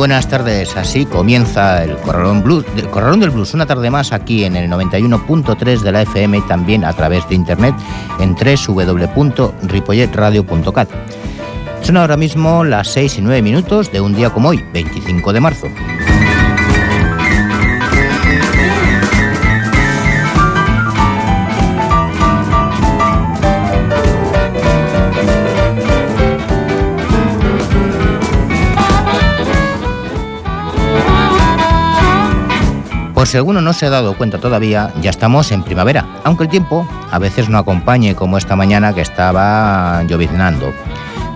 buenas tardes. Así comienza el Corralón, del Blues, una tarde más aquí en el 91.3 de la FM y también a través de internet en www.ripolletradio.cat. Son ahora mismo las 6 y 9 minutos de un día como hoy, 25 de marzo. Si alguno no se ha dado cuenta todavía, ya estamos en primavera, aunque el tiempo a veces no acompañe como esta mañana que estaba lloviznando.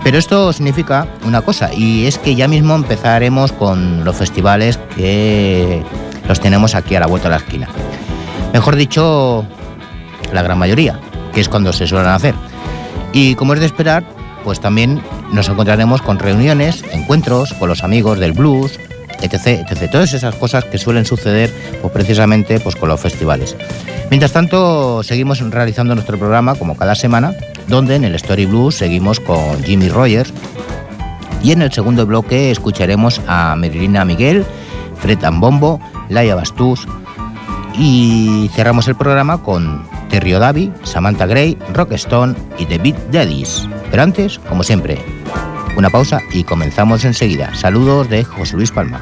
Pero esto significa una cosa, y es que ya mismo empezaremos con los festivales que los tenemos aquí a la vuelta de la esquina. Mejor dicho, la gran mayoría, que es cuando se suelen hacer. Y como es de esperar, pues también nos encontraremos con reuniones, encuentros con los amigos del blues, etc, etc. Todas esas cosas que suelen suceder pues, precisamente pues, con los festivales. Mientras tanto, seguimos realizando nuestro programa como cada semana, donde en el Story Blues seguimos con Jimmy Rogers y en el segundo bloque escucharemos a Merilina Miguel, Fred Ambombo, Laia Bastús y cerramos el programa con Terry Davi, Samantha Gray, Rock Stone y The Beat Daddies. Pero antes, como siempre, una pausa y comenzamos enseguida. Saludos de José Luis Palma.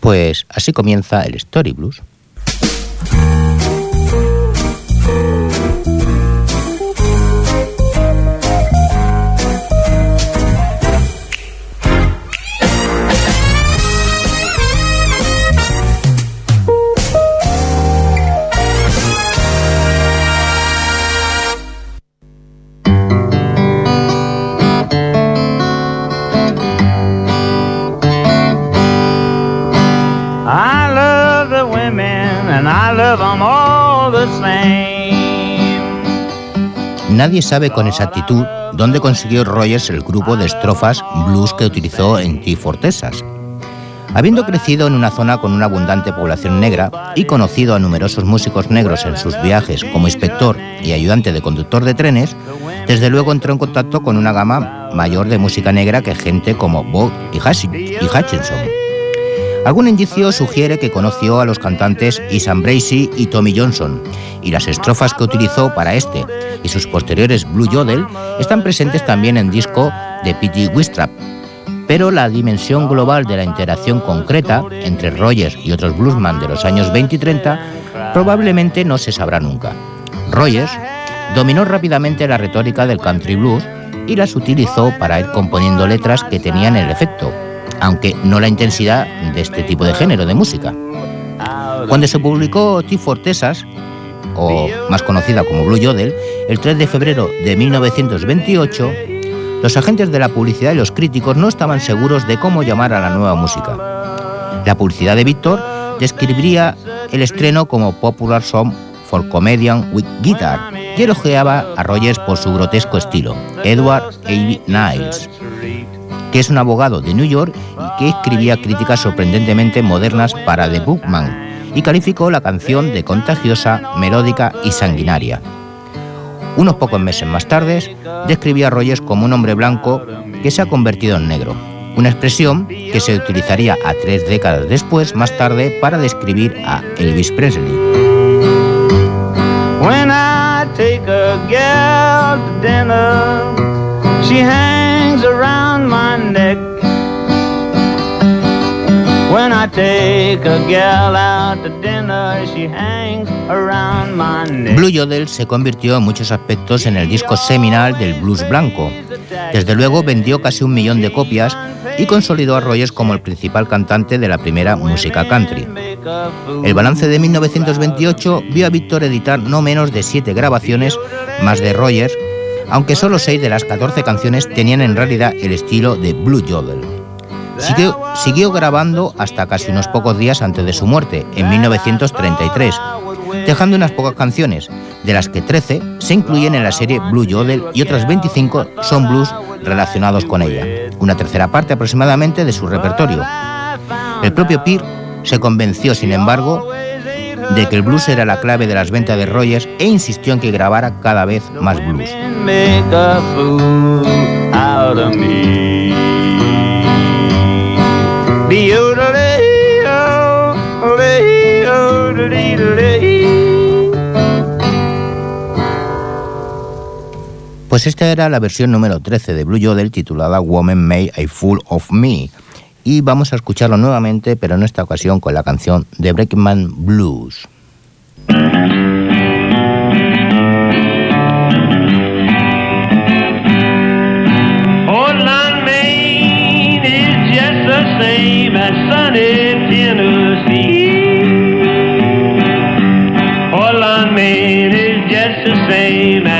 Pues así comienza el Story Blues. Nadie sabe con exactitud dónde consiguió Rogers el grupo de estrofas blues que utilizó en T Fortesas. Habiendo crecido en una zona con una abundante población negra y conocido a numerosos músicos negros en sus viajes como inspector y ayudante de conductor de trenes, desde luego entró en contacto con una gama mayor de música negra que gente como Bob y Hutchin- y Hutchinson. Algún indicio sugiere que conoció a los cantantes Isan Bracey y Tommy Johnson, y las estrofas que utilizó para este y sus posteriores Blue Yodel están presentes también en disco de Pete Wistrap. Pero la dimensión global de la interacción concreta entre Rogers y otros bluesman de los años 20 y 30 probablemente no se sabrá nunca. Rogers dominó rápidamente la retórica del country blues y las utilizó para ir componiendo letras que tenían el efecto, aunque no la intensidad de este tipo de género de música. Cuando se publicó T Fortesas, o más conocida como Blue Yodel, el 3 de febrero de 1928, los agentes de la publicidad y los críticos no estaban seguros de cómo llamar a la nueva música. La publicidad de Víctor describiría el estreno como Popular Song for Comedian with Guitar, y elogiaba a Rogers por su grotesco estilo, Edward A. Niles, que es un abogado de New York y que escribía críticas sorprendentemente modernas para The Bookman y calificó la canción de contagiosa, melódica y sanguinaria. Unos pocos meses más tarde, describía a Rogers como un hombre blanco que se ha convertido en negro, una expresión que se utilizaría a tres décadas después, más tarde, para describir a Elvis Presley. A hangs around my neck. When I take a out to dinner, she hangs. Blue Yodel se convirtió en muchos aspectos en el disco seminal del blues blanco. Desde luego vendió casi un millón de copias y consolidó a Rogers como el principal cantante de la primera música country. El balance de 1928 vio a Victor editar no menos de siete grabaciones más de Rogers, aunque solo seis de las 14 canciones tenían en realidad el estilo de Blue Yodel. Siguió, siguió grabando hasta casi unos pocos días antes de su muerte, en 1933, dejando unas pocas canciones, de las que 13 se incluyen en la serie Blue Yodel y otras 25 son blues relacionados con ella, una tercera parte aproximadamente de su repertorio. El propio Peer se convenció, sin embargo, de que el blues era la clave de las ventas de Rogers e insistió en que grabara cada vez más blues. Pues esta era la versión número 13 de Blue Yodel titulada Woman Made a Fool of Me. Y vamos a escucharlo nuevamente, pero en esta ocasión con la canción The Breakman Blues. Same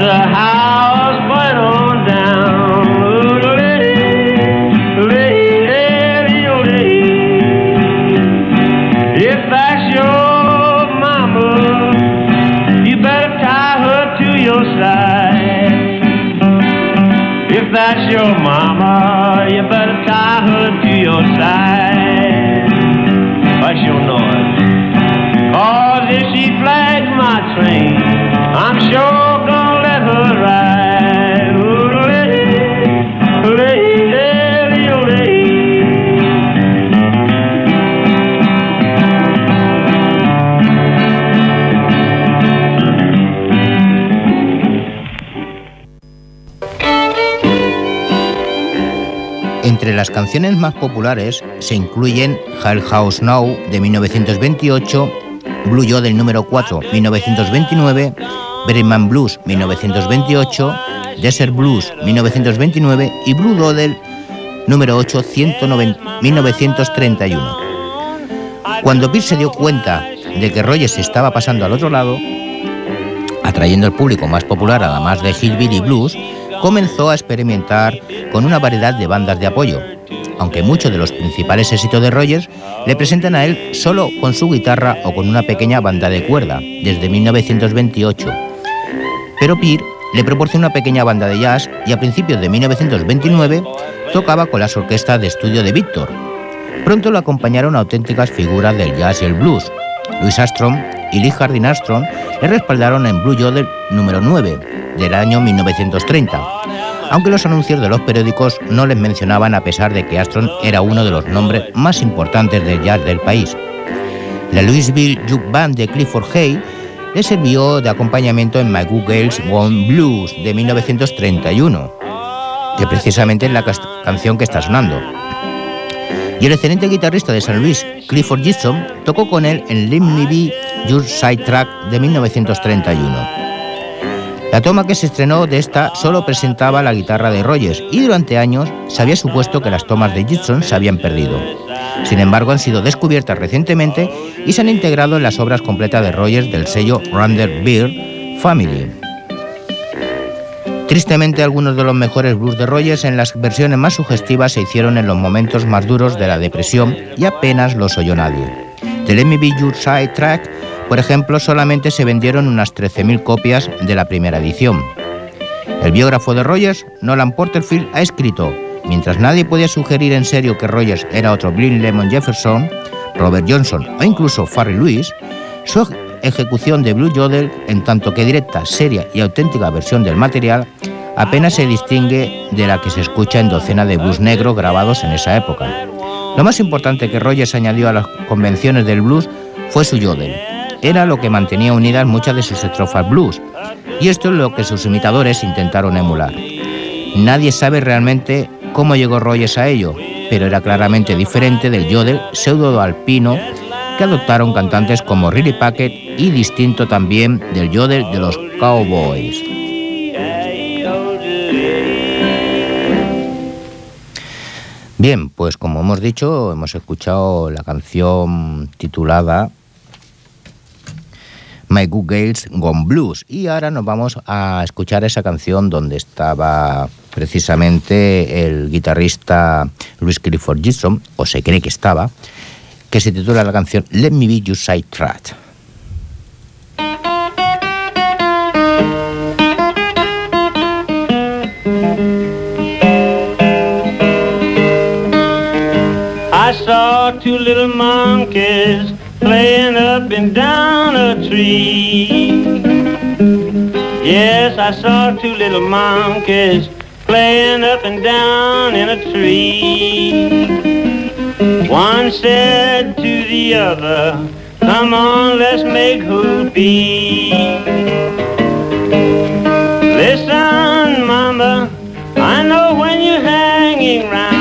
the house Entre las canciones más populares se incluyen Hell House Now de 1928, Blue del número 4 1929, Berryman Blues 1928, Desert Blues 1929 y Blue Dodel número 8 1931. Cuando Bill se dio cuenta de que Rogers estaba pasando al otro lado, atrayendo al público más popular además de Hillbilly Blues, comenzó a experimentar con una variedad de bandas de apoyo, aunque muchos de los principales éxitos de Rogers le presentan a él solo con su guitarra o con una pequeña banda de cuerda, desde 1928. Pero Peer le proporcionó una pequeña banda de jazz y a principios de 1929 tocaba con las orquestas de estudio de Victor. Pronto lo acompañaron auténticas figuras del jazz y el blues. Louis Armstrong y Lee Hardin Armstrong le respaldaron en Blue Yodel número 9 del año 1930, aunque los anuncios de los periódicos no les mencionaban a pesar de que Armstrong era uno de los nombres más importantes del jazz del país. La Louisville Juke Band de Clifford Hay le sirvió de acompañamiento en My Girls One Blues de 1931, que precisamente es la canción que está sonando. Y el excelente guitarrista de San Luis, Clifford Gibson, tocó con él en Let Me Be Your Side Track de 1931. La toma que se estrenó de esta solo presentaba la guitarra de Rogers y durante años se había supuesto que las tomas de Gibson se habían perdido. Sin embargo, han sido descubiertas recientemente y se han integrado en las obras completas de Rogers del sello Rander Beer Family. Tristemente, algunos de los mejores blues de Rogers en las versiones más sugestivas se hicieron en los momentos más duros de la depresión y apenas los oyó nadie. The Let Me Be Your Side Track, por ejemplo, solamente se vendieron unas 13.000 copias de la primera edición. El biógrafo de Rogers, Nolan Porterfield, ha escrito Mientras nadie podía sugerir en serio que Rogers era otro Blind Lemon Jefferson, Robert Johnson o incluso Farry Lewis, su ejecución de Blue Yodel, en tanto que directa, seria y auténtica versión del material, apenas se distingue de la que se escucha en docenas de blues negros grabados en esa época. Lo más importante que Rogers añadió a las convenciones del blues fue su yodel. Era lo que mantenía unidas muchas de sus estrofas blues, y esto es lo que sus imitadores intentaron emular. Nadie sabe realmente cómo llegó Rogers a ello, pero era claramente diferente del yodel pseudo-alpino que adoptaron cantantes como Riley Packett y distinto también del yodel de los Cowboys. Bien, pues como hemos dicho, hemos escuchado la canción titulada My Good Girls Gone Blues. Y ahora nos vamos a escuchar esa canción donde estaba precisamente el guitarrista Luis Clifford Gibson, o se cree que estaba, que se titula la canción Let Me Be Your Side Track. Two little monkeys playing up and down a tree. Yes, I saw two little monkeys playing up and down in a tree. One said to the other, come on, let's make whoopee. Listen, mama, I know when you're hanging round.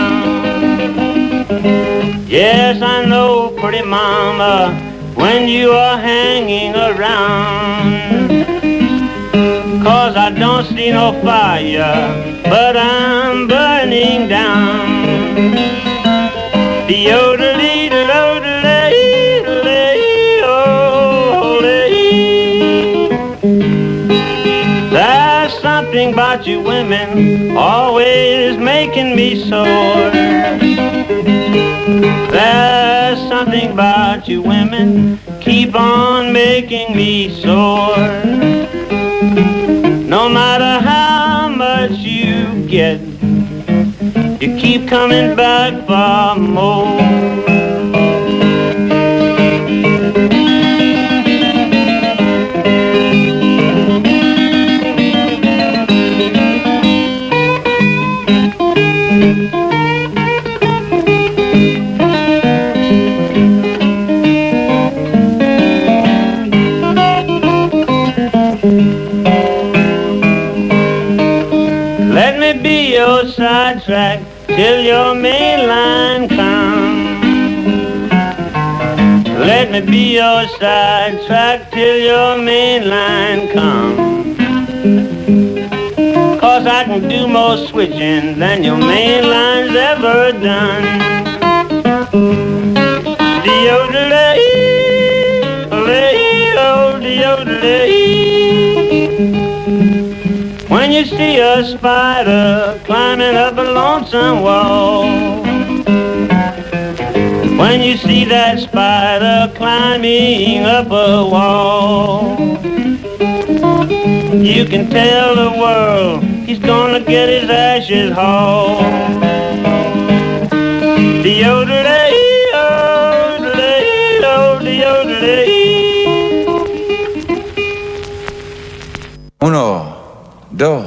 Yes, I know, pretty mama, when you are hanging around. Cause I don't see no fire, but I'm burning down. Odorly, There's something about you women always making me sore. There's something about you women keep on making me sore. No matter how much you get, you keep coming back for more. Let me be your sidetrack till your main line comes. Let me be your sidetrack till your main line comes. Cause I can do more switching than your main line's ever done. Deodorant, deodorant you see a spider climbing up a lonesome wall. When you see that spider climbing up a wall. You can tell the world he's gonna get his ashes hauled. Uno, dos,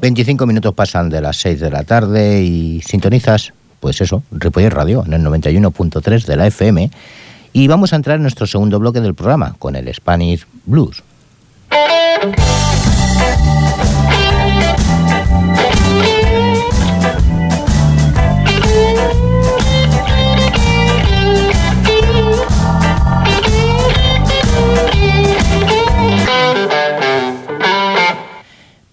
...25 minutos pasan de las 6 de la tarde y sintonizas, pues eso, Ripollet Radio en el 91.3 de la FM y vamos a entrar en nuestro segundo bloque del programa con el Spanish Blues.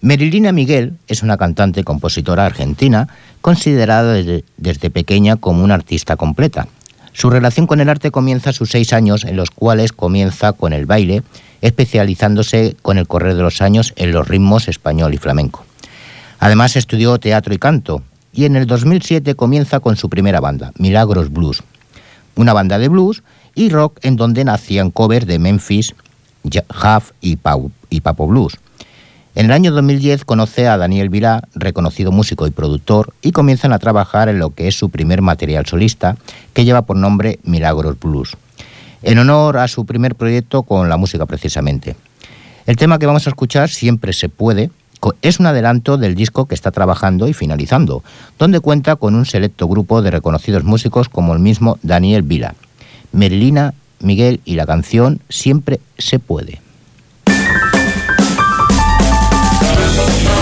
Merilina Miguel es una cantante y compositora argentina considerada desde, pequeña como una artista completa. Su relación con el arte comienza a sus seis años, en los cuales comienza con el baile, especializándose con el correr de los años en los ritmos español y flamenco. Además estudió teatro y canto, y en el 2007 comienza con su primera banda, Milagros Blues, una banda de blues y rock en donde nacían covers de Memphis, Huff y Papo Blues. En el año 2010 conoce a Daniel Vilá, reconocido músico y productor, y comienzan a trabajar en lo que es su primer material solista, que lleva por nombre Milagros Blues, en honor a su primer proyecto con la música precisamente. El tema que vamos a escuchar, Siempre se puede, es un adelanto del disco que está trabajando y finalizando, donde cuenta con un selecto grupo de reconocidos músicos como el mismo Daniel Vila, Merlina, Miguel y la canción Siempre se puede. Thank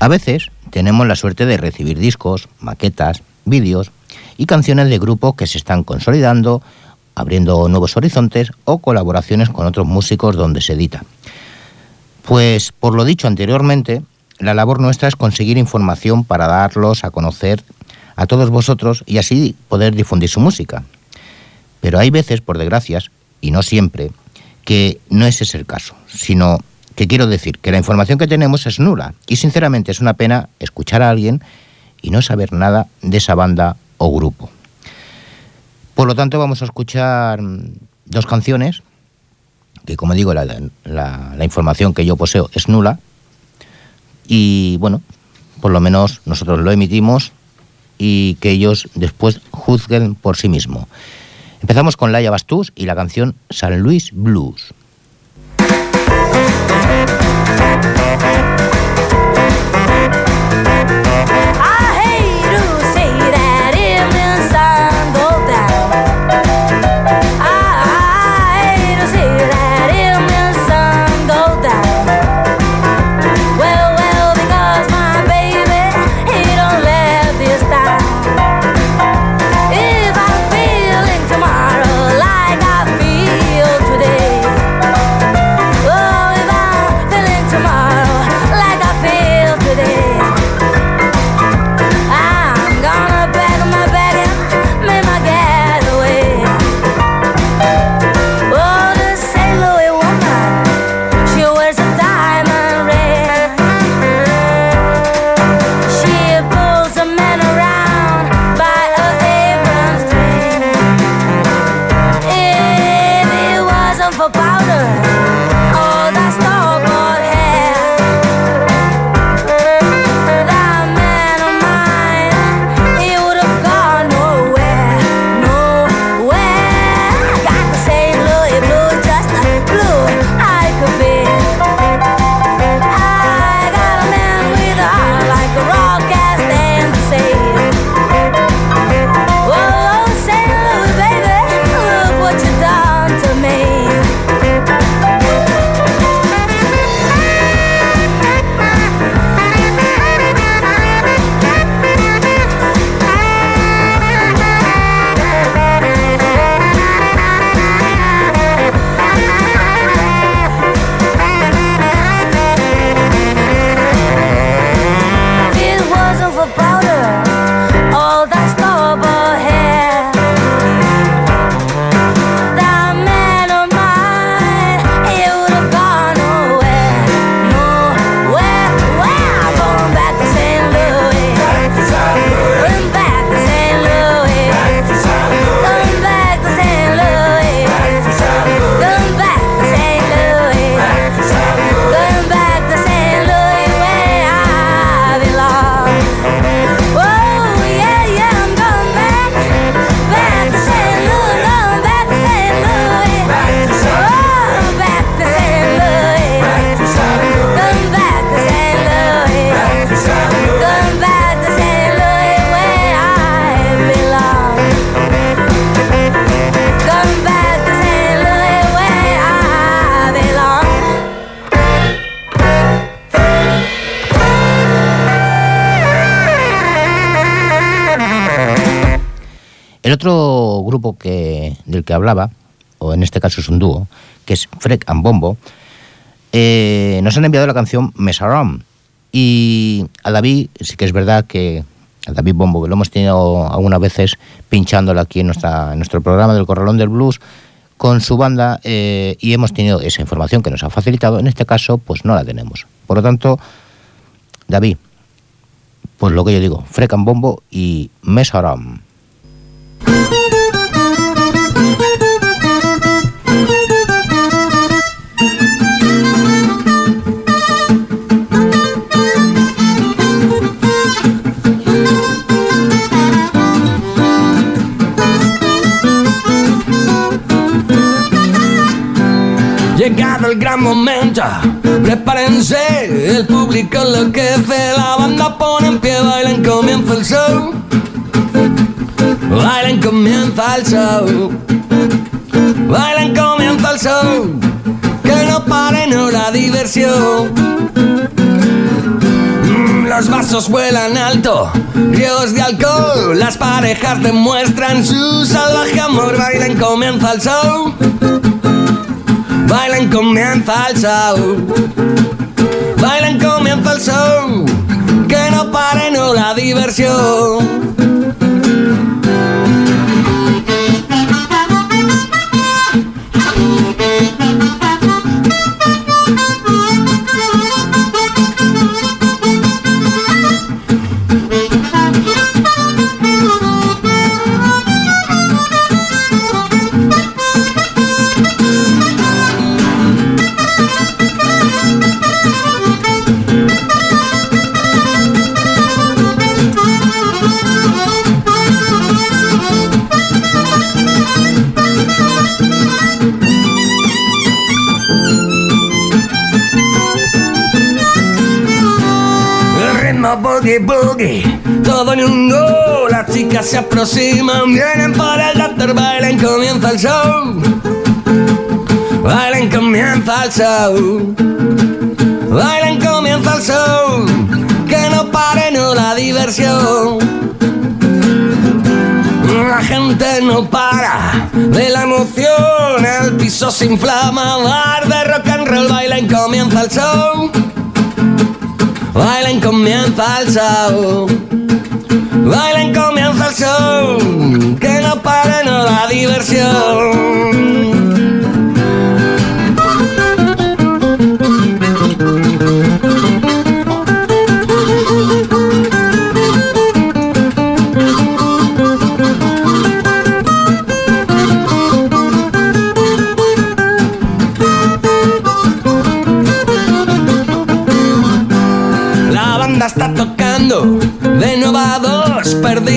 A veces tenemos la suerte de recibir discos, maquetas, vídeos y canciones de grupos que se están consolidando, abriendo nuevos horizontes o colaboraciones con otros músicos donde se edita. Pues por lo dicho anteriormente, la labor nuestra es conseguir información para darlos a conocer a todos vosotros y así poder difundir su música. Pero hay veces, por desgracias, y no siempre, que no es ese el caso, sino que quiero decir que la información que tenemos es nula y sinceramente es una pena escuchar a alguien y no saber nada de esa banda o grupo. Por lo tanto, vamos a escuchar dos canciones, que como digo, la, la, información que yo poseo es nula, y bueno, por lo menos nosotros lo emitimos y que ellos después juzguen por sí mismos. Empezamos con Laia Bastús y la canción San Luis Blues. Thank you. Otro grupo que, del que hablaba, o en este caso es un dúo, que es Freck and Bombo, eh, nos han enviado la canción Mesaram. Y a David, sí que es verdad que a David Bombo, que lo hemos tenido algunas veces pinchándolo aquí en, nuestro programa del Corralón del Blues, con su banda eh, y hemos tenido esa información que nos ha facilitado. En este caso, pues no la tenemos. Por lo tanto, David, pues lo que yo digo, Freck Bombo y Mesaram. Prepárense, el público lo que ve, la banda pone en pie, bailen, comienza el show. Bailen, comienza el show. Bailen, comienza el show. Que no pare no la diversión. Mm, Los vasos vuelan alto, ríos de alcohol, las parejas demuestran su salvaje amor, bailan, comienza el show. Bailan, comienza el show. Bailan, comienza el show. Que no pare no la diversión. Boogie boogie, todo en un go. Las chicas se aproximan, vienen por el doctor, bailen, comienza el show. Bailen, comienza el show. Bailen, comienza el show. Que no pare no la diversión. La gente no para de la emoción, el piso se inflama, bar de rock and roll, bailen, comienza el show. Bailen, comienza el show. Bailen, comienza el show. Que no pare no la diversión.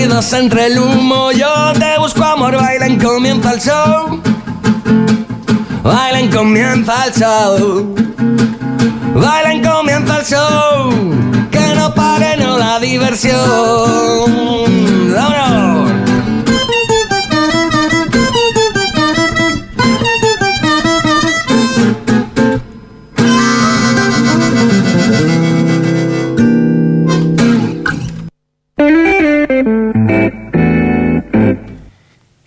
Perdidos entre el humo. Yo te busco amor, bailen, comienza el show. Bailen, comienza el show. Bailen, comienza el show. Que no pare no la diversión. ¡Vámonos!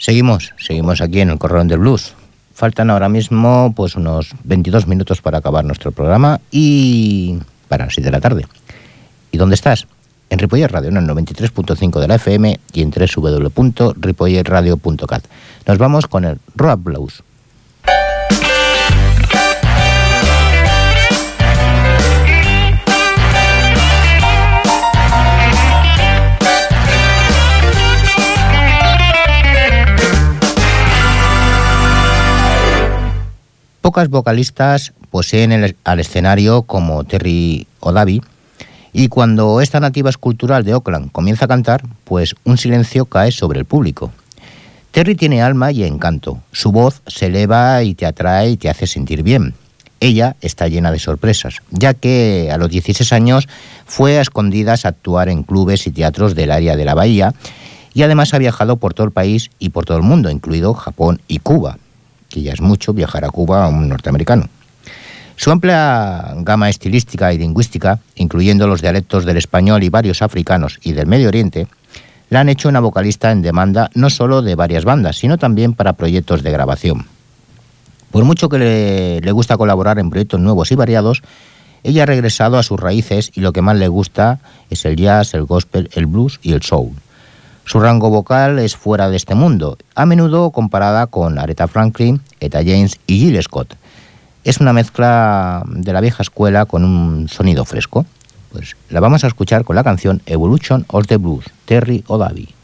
Seguimos, seguimos aquí en el Corralón del Blues. Faltan ahora mismo pues unos 22 minutos para acabar nuestro programa y para las 7 de la tarde. ¿Y dónde estás? En Ripollet Radio, en el 93.5 de la FM y en www.ripolletradio.cat. Nos vamos con el Rock Blues. Pocas vocalistas poseen el- al escenario como Terry O'Davi y cuando esta nativa escultural de Oakland comienza a cantar, pues un silencio cae sobre el público. Terry tiene alma y encanto. Su voz se eleva y te atrae y te hace sentir bien. Ella está llena de sorpresas, ya que a los 16 años fue a escondidas a actuar en clubes y teatros del área de la bahía y además ha viajado por todo el país y por todo el mundo, incluido Japón y Cuba, que ya es mucho viajar a Cuba a un norteamericano. Su amplia gama estilística y lingüística, incluyendo los dialectos del español y varios africanos y del Medio Oriente, la han hecho una vocalista en demanda no solo de varias bandas, sino también para proyectos de grabación. Por mucho que le, le gusta colaborar en proyectos nuevos y variados, ella ha regresado a sus raíces y lo que más le gusta es el jazz, el gospel, el blues y el soul. Su rango vocal es fuera de este mundo, a menudo comparada con Aretha Franklin, Etta James y Jill Scott. Es una mezcla de la vieja escuela con un sonido fresco. Pues la vamos a escuchar con la canción Evolution of the Blues, Terry O'Davi.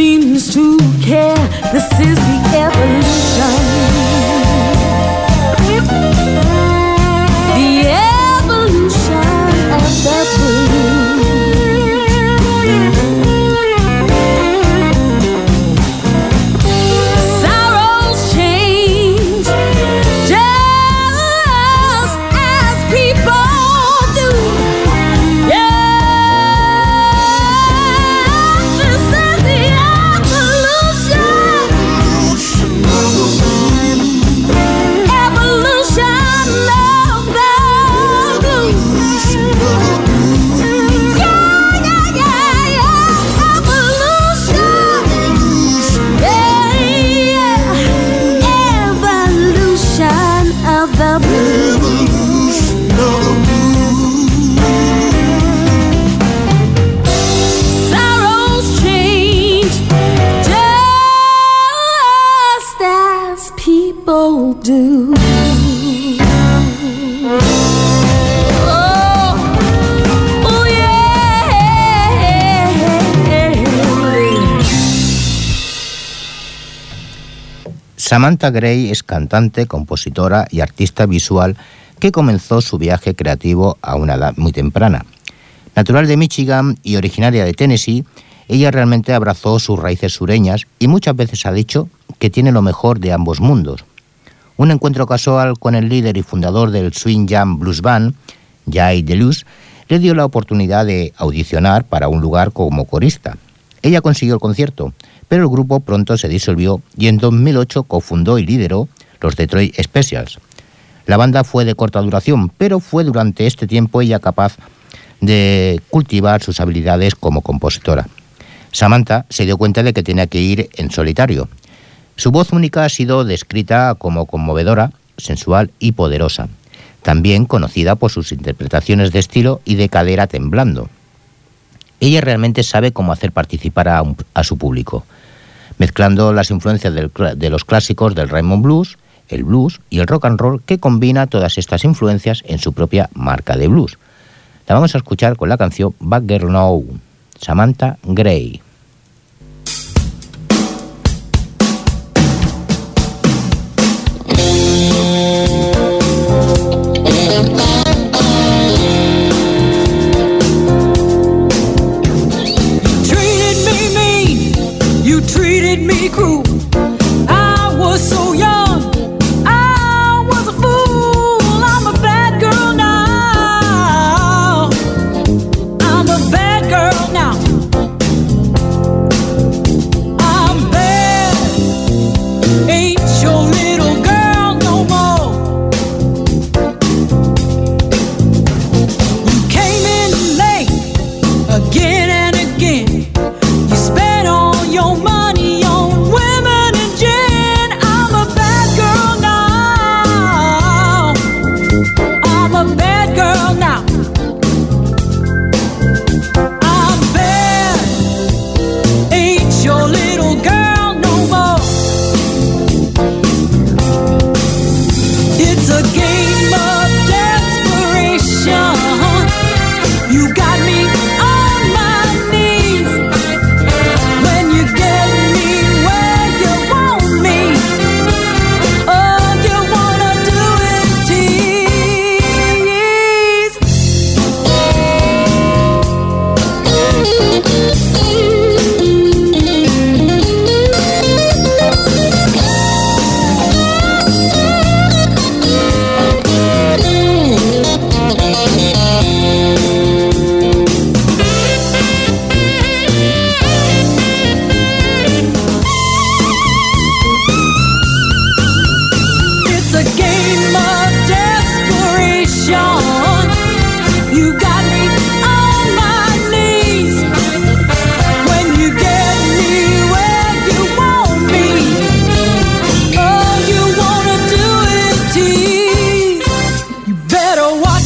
seems to care. This is the Samantha Gray es cantante, compositora y artista visual que comenzó su viaje creativo a una edad muy temprana. Natural de Michigan y originaria de Tennessee, ella realmente abrazó sus raíces sureñas y muchas veces ha dicho que tiene lo mejor de ambos mundos. Un encuentro casual con el líder y fundador del Swing Jam Blues Band, Jay DeLuz, le dio la oportunidad de audicionar para un lugar como corista. Ella consiguió el concierto, pero el grupo pronto se disolvió y en 2008 cofundó y lideró los Detroit Specials. La banda fue de corta duración, pero fue durante este tiempo ella capaz de cultivar sus habilidades como compositora. Samantha se dio cuenta de que tenía que ir en solitario. Su voz única ha sido descrita como conmovedora, sensual y poderosa, también conocida por sus interpretaciones de estilo y de cadera temblando. Ella realmente sabe cómo hacer participar a, a su público mezclando las influencias de los clásicos del Raymond Blues, el blues y el rock and roll que combina todas estas influencias en su propia marca de blues. La vamos a escuchar con la canción Bad Girl Now, Samantha Gray.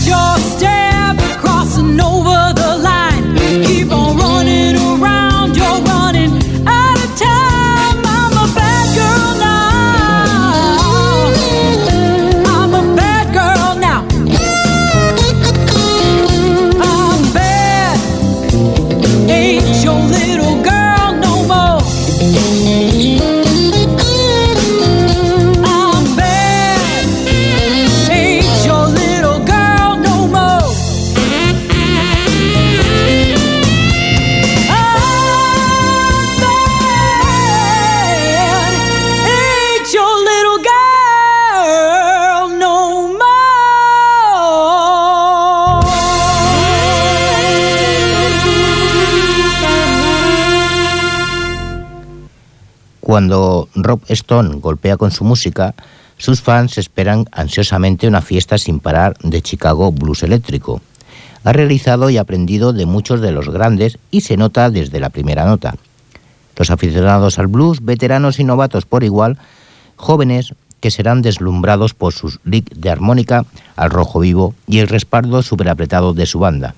yo Cuando Rob Stone golpea con su música, sus fans esperan ansiosamente una fiesta sin parar de Chicago Blues Eléctrico. Ha realizado y aprendido de muchos de los grandes y se nota desde la primera nota. Los aficionados al blues, veteranos y novatos por igual, jóvenes, que serán deslumbrados por sus lick de armónica al rojo vivo y el respaldo superapretado de su banda.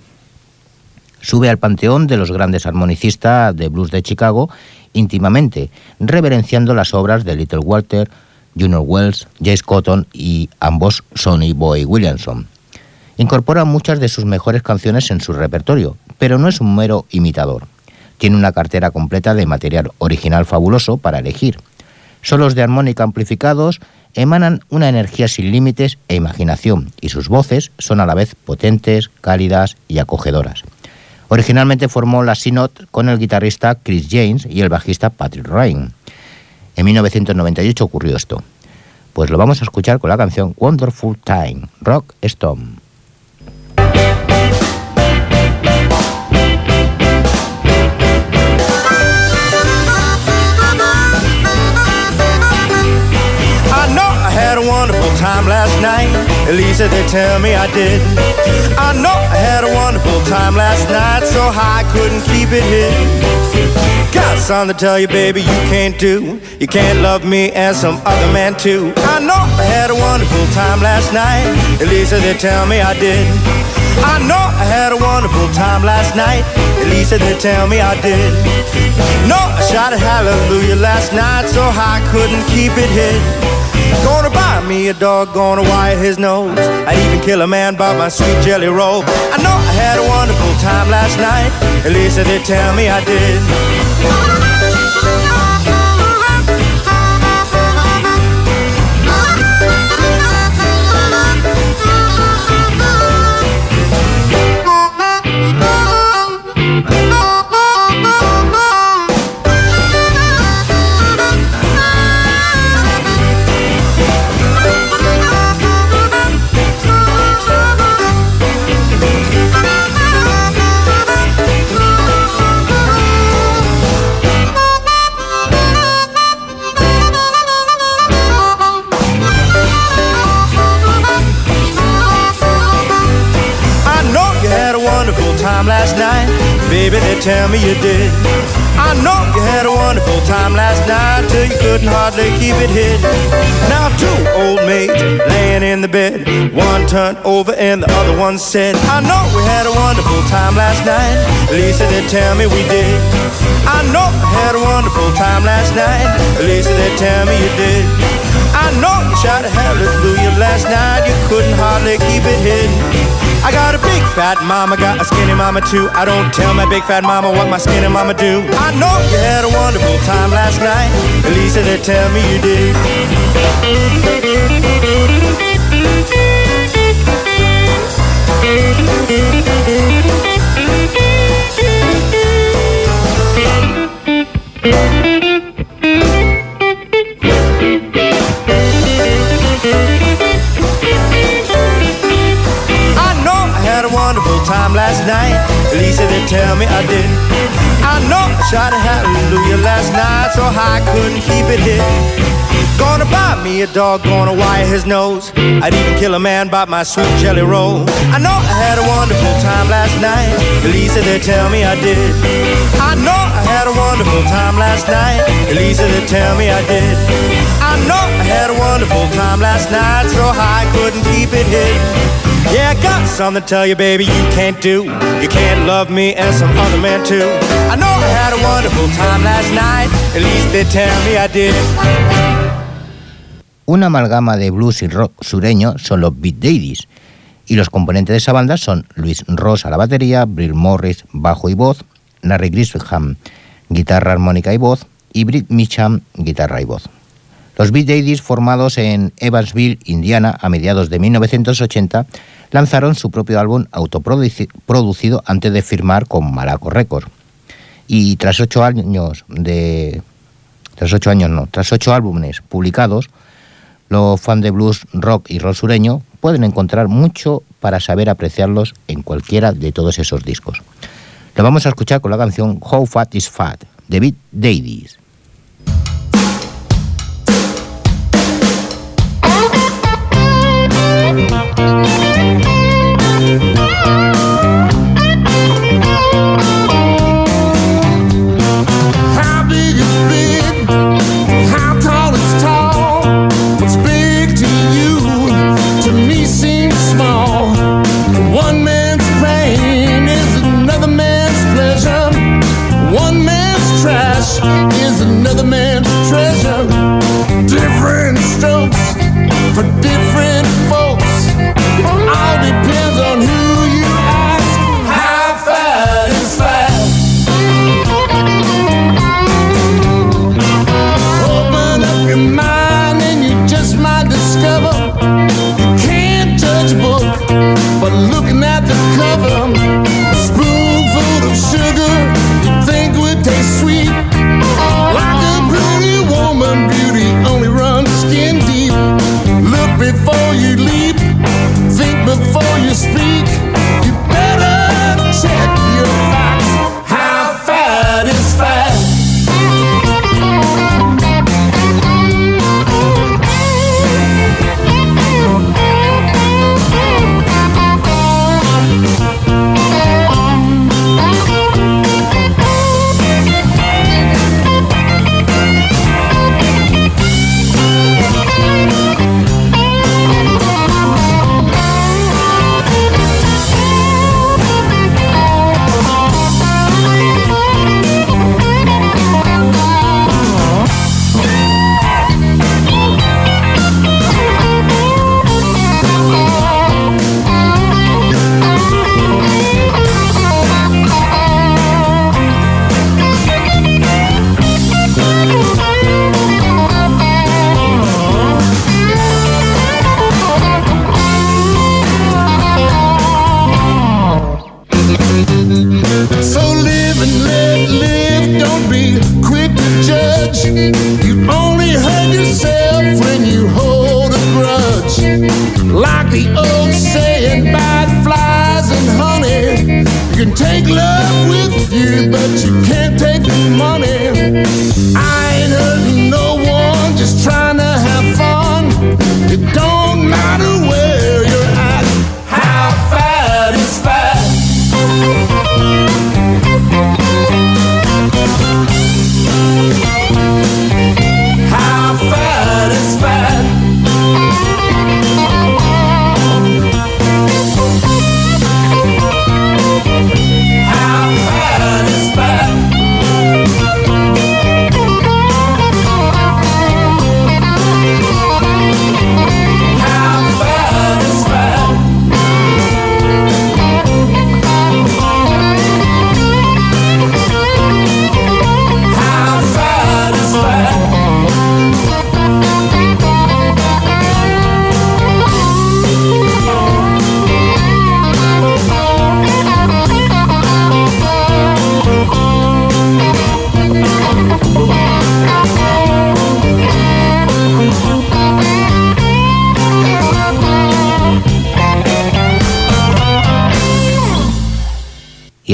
Sube al panteón de los grandes armonicistas de blues de Chicago íntimamente, reverenciando las obras de Little Walter, Junior Wells, Jace Cotton y ambos Sonny Boy Williamson. Incorpora muchas de sus mejores canciones en su repertorio, pero no es un mero imitador. Tiene una cartera completa de material original fabuloso para elegir. Solos de armónica amplificados emanan una energía sin límites e imaginación, y sus voces son a la vez potentes, cálidas y acogedoras. Originalmente formó la Synod con el guitarrista Chris James y el bajista Patrick Ryan. En 1998 ocurrió esto. Pues lo vamos a escuchar con la canción Wonderful Time, Rock night. At least they tell me I did. I know I had a wonderful time last night, so I couldn't keep it hidden. Got something to tell you, baby, you can't do. You can't love me as some other man too. I know I had a wonderful time last night. At least they tell me I did. I know I had a wonderful time last night. At least they tell me I did. No, I shot a hallelujah last night, so I couldn't keep it hid. Gonna buy me a dog, gonna wire his nose. I'd even kill a man by my sweet jelly roll. I know I had a wonderful time last night. At least they tell me I did. Tell me you did. I know you had a wonderful time last night till you couldn't hardly keep it hid. Now two old maids laying in the bed, one turned over and the other one said, I know we had a wonderful time last night. Lisa, they tell me we did. I know I had a wonderful time last night. Lisa, they tell me you did. I know you shouted hallelujah last night. You couldn't hardly keep it hidden. I got a big fat mama, got a skinny mama too. I don't tell my big fat mama what my skinny mama do. I know you had a wonderful time last night. At least they tell me you did. Last night. Least they tell me I did. I know I shouted hallelujah last night so I couldn't keep it hid. Gonna buy me a dog, gonna wire his nose. I'd even kill a man by my sweet jelly roll. I know I had a wonderful time last night. Least they tell me I did. I know I had a wonderful time last night. Least they tell me I did. I know I had a wonderful time last night so I couldn't keep it hid. Yeah, I got something to tell you, baby, you can't do. I know I had a wonderful time last night. At least they tell me I did. Una amalgama de blues y rock sureño son los Beat Daddies, y los componentes de esa banda son Luis Ross a la batería, Bill Morris bajo y voz, Larry Grisham guitarra armónica y voz, y Britt Mitcham guitarra y voz. Los Beat Daddies, formados en Evansville, Indiana, a mediados de 1980, lanzaron su propio álbum autoproducido antes de firmar con Malaco Records. Y tras ocho años de. Tras ocho años no, tras ocho álbumes publicados, los fans de blues, rock y rock sureño pueden encontrar mucho para saber apreciarlos en cualquiera de todos esos discos. Lo vamos a escuchar con la canción How Fat is Fat, de Beat Davies.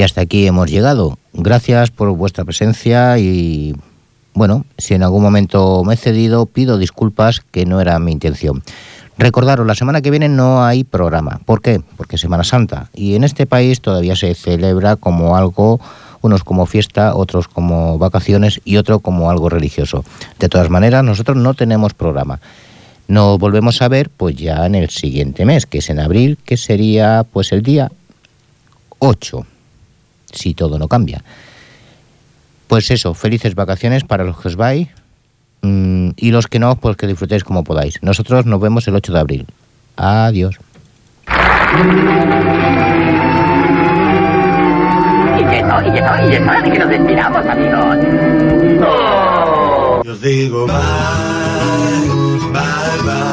Hasta aquí hemos llegado. Gracias por vuestra presencia y bueno, si en algún momento me he cedido, pido disculpas que no era mi intención. Recordaros, la semana que viene no hay programa. ¿Por qué? Porque es Semana Santa. Y en este país todavía se celebra como algo, unos como fiesta, otros como vacaciones y otro como algo religioso. De todas maneras, nosotros no tenemos programa. Nos volvemos a ver pues ya en el siguiente mes, que es en abril, que sería pues el día 8 si todo no cambia. Pues eso, felices vacaciones para los que os vais mm, y los que no, pues que disfrutéis como podáis. Nosotros nos vemos el 8 de abril. Adiós. Y que no, y que no, y es hora de que nos despidamos, amigos. Yo digo bye, bye, bye,